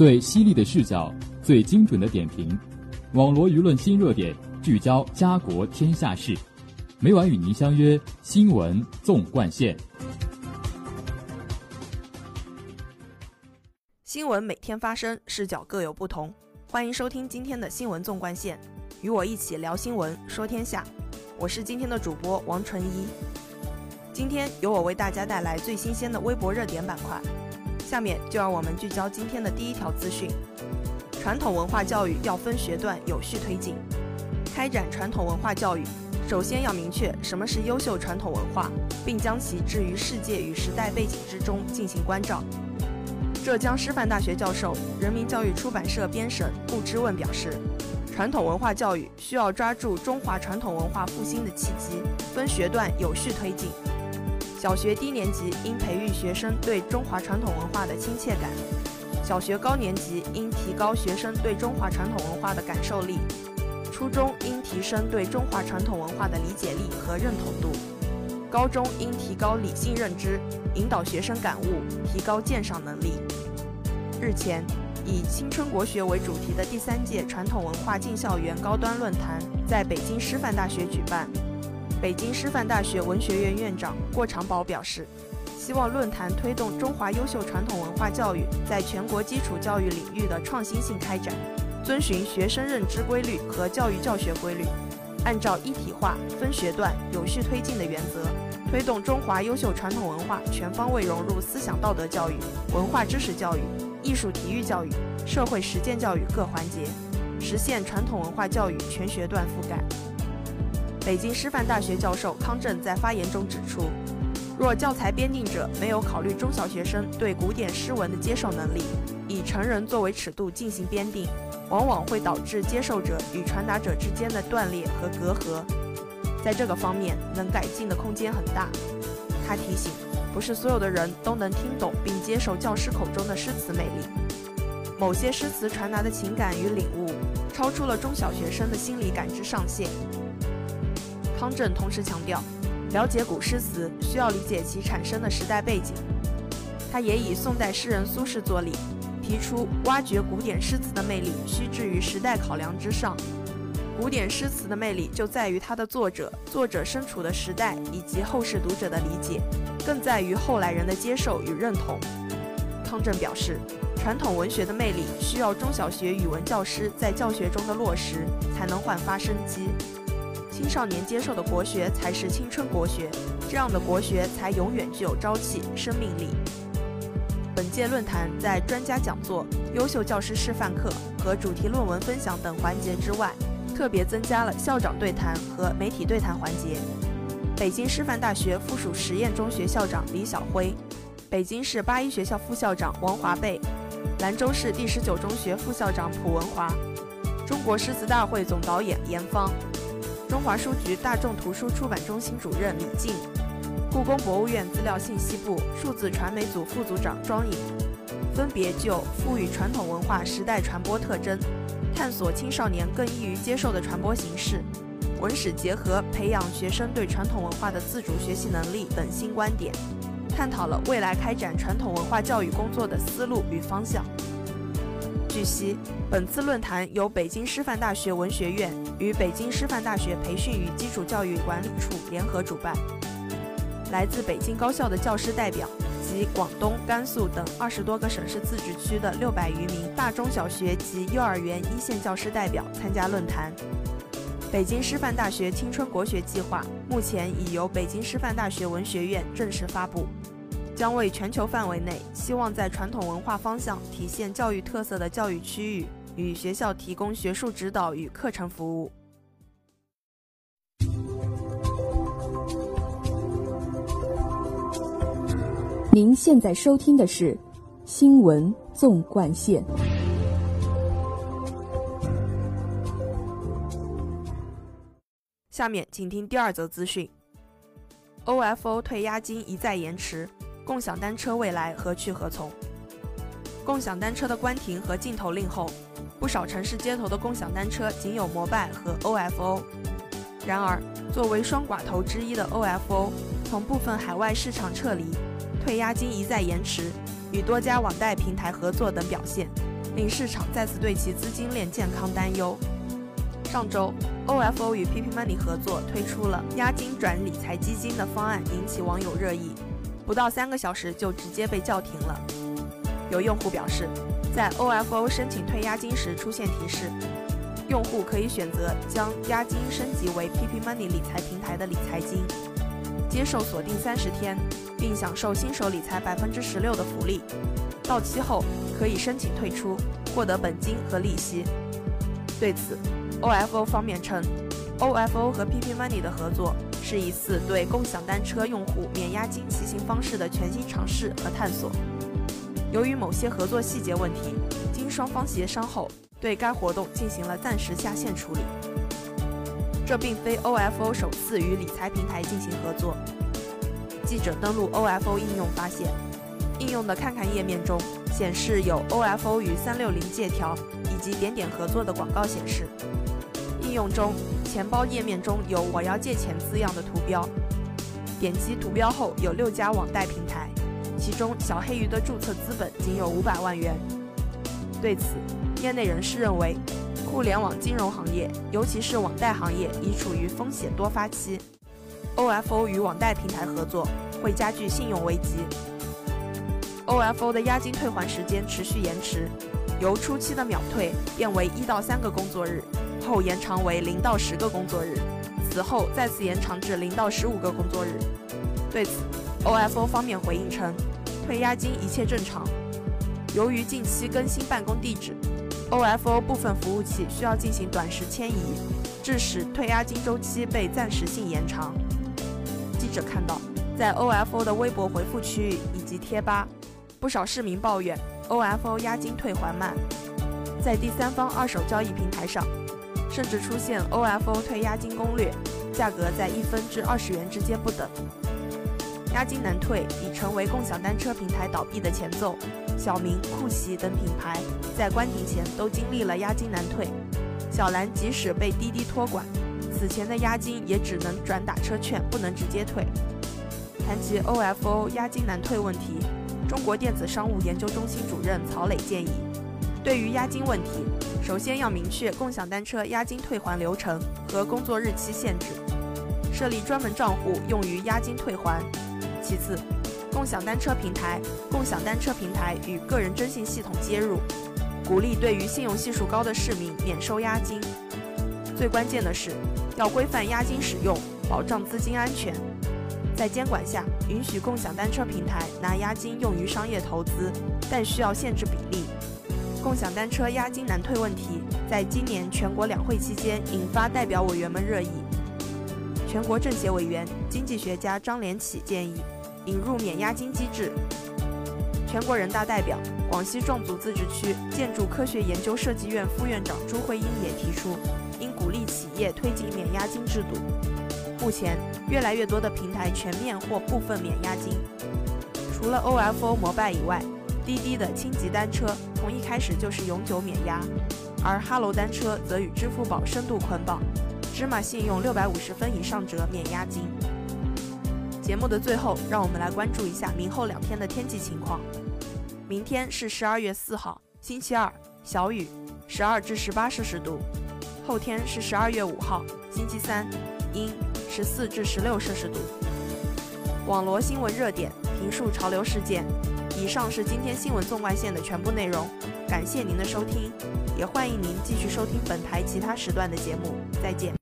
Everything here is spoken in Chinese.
最犀利的视角，最精准的点评，网罗舆论新热点，聚焦家国天下事。每晚与您相约《新闻纵贯线》。新闻每天发生，视角各有不同。欢迎收听今天的《新闻纵贯线》，与我一起聊新闻，说天下。我是今天的主播王纯一。今天由我为大家带来最新鲜的微博热点板块。下面就让我们聚焦今天的第一条资讯：传统文化教育要分学段有序推进。开展传统文化教育。首先要明确什么是优秀传统文化，并将其置于世界与时代背景之中进行关照。浙江师范大学教授、人民教育出版社编审顾之问表示，传统文化教育需要抓住中华传统文化复兴的契机，分学段有序推进。小学低年级应培育学生对中华传统文化的亲切感，小学高年级应提高学生对中华传统文化的感受力。初中应提升对中华传统文化的理解力和认同度，高中应提高理性认知，引导学生感悟，提高鉴赏能力。日前，以“青春国学”为主题的第三届传统文化进校园高端论坛在北京师范大学举办。北京师范大学文学院院长郭长宝表示，希望论坛推动中华优秀传统文化教育在全国基础教育领域的创新性开展。遵循学生认知规律和教育教学规律，按照一体化、分学段、有序推进的原则，推动中华优秀传统文化全方位融入思想道德教育、文化知识教育、艺术体育教育、社会实践教育各环节，实现传统文化教育全学段覆盖。北京师范大学教授康震在发言中指出，若教材编定者没有考虑中小学生对古典诗文的接受能力，以成人作为尺度进行编定。往往会导致接受者与传达者之间的断裂和隔阂，在这个方面能改进的空间很大。他提醒，不是所有的人都能听懂并接受教师口中的诗词魅力，某些诗词传达的情感与领悟，超出了中小学生的心理感知上限。康震同时强调，了解古诗词需要理解其产生的时代背景。他也以宋代诗人苏轼作例。提出挖掘古典诗词的魅力，须置于时代考量之上。古典诗词的魅力就在于它的作者，作者身处的时代以及后世读者的理解，更在于后来人的接受与认同。康震表示，传统文学的魅力需要中小学语文教师在教学中的落实，才能焕发生机。青少年接受的国学才是青春国学，这样的国学才永远具有朝气、生命力。本届论坛在专家讲座、优秀教师示范课和主题论文分享等环节之外，特别增加了校长对谈和媒体对谈环节。北京师范大学附属实验中学校长李晓辉，北京市八一学校副校长王华贝，兰州市第十九中学副校长蒲文华，中国诗词大会总导演严芳，中华书局大众图书出版中心主任李静。故宫博物院资料信息部数字传媒组副组长庄颖，分别就赋予传统文化时代传播特征，探索青少年更易于接受的传播形式，文史结合培养学生对传统文化的自主学习能力等新观点，探讨了未来开展传统文化教育工作的思路与方向。据悉，本次论坛由北京师范大学文学院与北京师范大学培训与基础教育管理处联合主办。来自北京高校的教师代表及广东、甘肃等二十多个省市自治区的六百余名大中小学及幼儿园一线教师代表参加论坛。北京师范大学青春国学计划目前已由北京师范大学文学院正式发布，将为全球范围内希望在传统文化方向体现教育特色的教育区域与学校提供学术指导与课程服务。您现在收听的是《新闻纵贯线》。下面请听第二则资讯：OFO 退押金一再延迟，共享单车未来何去何从？共享单车的关停和禁投令后，不少城市街头的共享单车仅有摩拜和 OFO。然而，作为双寡头之一的 OFO，从部分海外市场撤离。退押金一再延迟，与多家网贷平台合作等表现，令市场再次对其资金链健康担忧。上周，OFO 与 PP Money 合作推出了押金转理财基金的方案，引起网友热议。不到三个小时就直接被叫停了。有用户表示，在 OFO 申请退押金时出现提示，用户可以选择将押金升级为 PP Money 理财平台的理财金，接受锁定三十天，并享受新手理财百分之十六的福利。到期后可以申请退出，获得本金和利息。对此，OFO 方面称，OFO 和 PP Money 的合作是一次对共享单车用户免押金骑行方式的全新尝试和探索。由于某些合作细节问题，经双方协商后，对该活动进行了暂时下线处理。这并非 OFO 首次与理财平台进行合作。记者登录 OFO 应用发现，应用的看看页面中显示有 OFO 与三六零借条以。及点点合作的广告显示，应用中钱包页面中有“我要借钱”字样的图标。点击图标后，有六家网贷平台，其中小黑鱼的注册资本仅有五百万元。对此，业内人士认为，互联网金融行业，尤其是网贷行业，已处于风险多发期。OFO 与网贷平台合作会加剧信用危机。OFO 的押金退还时间持续延迟。由初期的秒退变为一到三个工作日，后延长为零到十个工作日，此后再次延长至零到十五个工作日。对此，OFO 方面回应称，退押金一切正常。由于近期更新办公地址，OFO 部分服务器需要进行短时迁移，致使退押金周期被暂时性延长。记者看到，在 OFO 的微博回复区域以及贴吧，不少市民抱怨。OFO 押金退还慢，在第三方二手交易平台上，甚至出现 OFO 退押金攻略，价格在一分至二十元之间不等。押金难退已成为共享单车平台倒闭的前奏。小明、酷骑等品牌在关停前都经历了押金难退。小蓝即使被滴滴托管，此前的押金也只能转打车券，不能直接退。谈及 OFO 押金难退问题。中国电子商务研究中心主任曹磊建议，对于押金问题，首先要明确共享单车押金退还流程和工作日期限制，设立专门账户用于押金退还。其次，共享单车平台、共享单车平台与个人征信系统接入，鼓励对于信用系数高的市民免收押金。最关键的是，要规范押金使用，保障资金安全。在监管下，允许共享单车平台拿押金用于商业投资，但需要限制比例。共享单车押金难退问题，在今年全国两会期间引发代表委员们热议。全国政协委员、经济学家张连起建议引入免押金机制。全国人大代表、广西壮族自治区建筑科学研究设计院副院长朱慧英也提出，应鼓励企业推进免押金制度。目前，越来越多的平台全面或部分免押金。除了 OFO 摩拜以外，滴滴的轻级单车从一开始就是永久免押，而哈罗单车则与支付宝深度捆绑，芝麻信用六百五十分以上者免押金。节目的最后，让我们来关注一下明后两天的天气情况。明天是十二月四号，星期二，小雨，十二至十八摄氏度。后天是十二月五号，星期三，阴。十四至十六摄氏度。网罗新闻热点，评述潮流事件。以上是今天新闻纵贯线的全部内容，感谢您的收听，也欢迎您继续收听本台其他时段的节目。再见。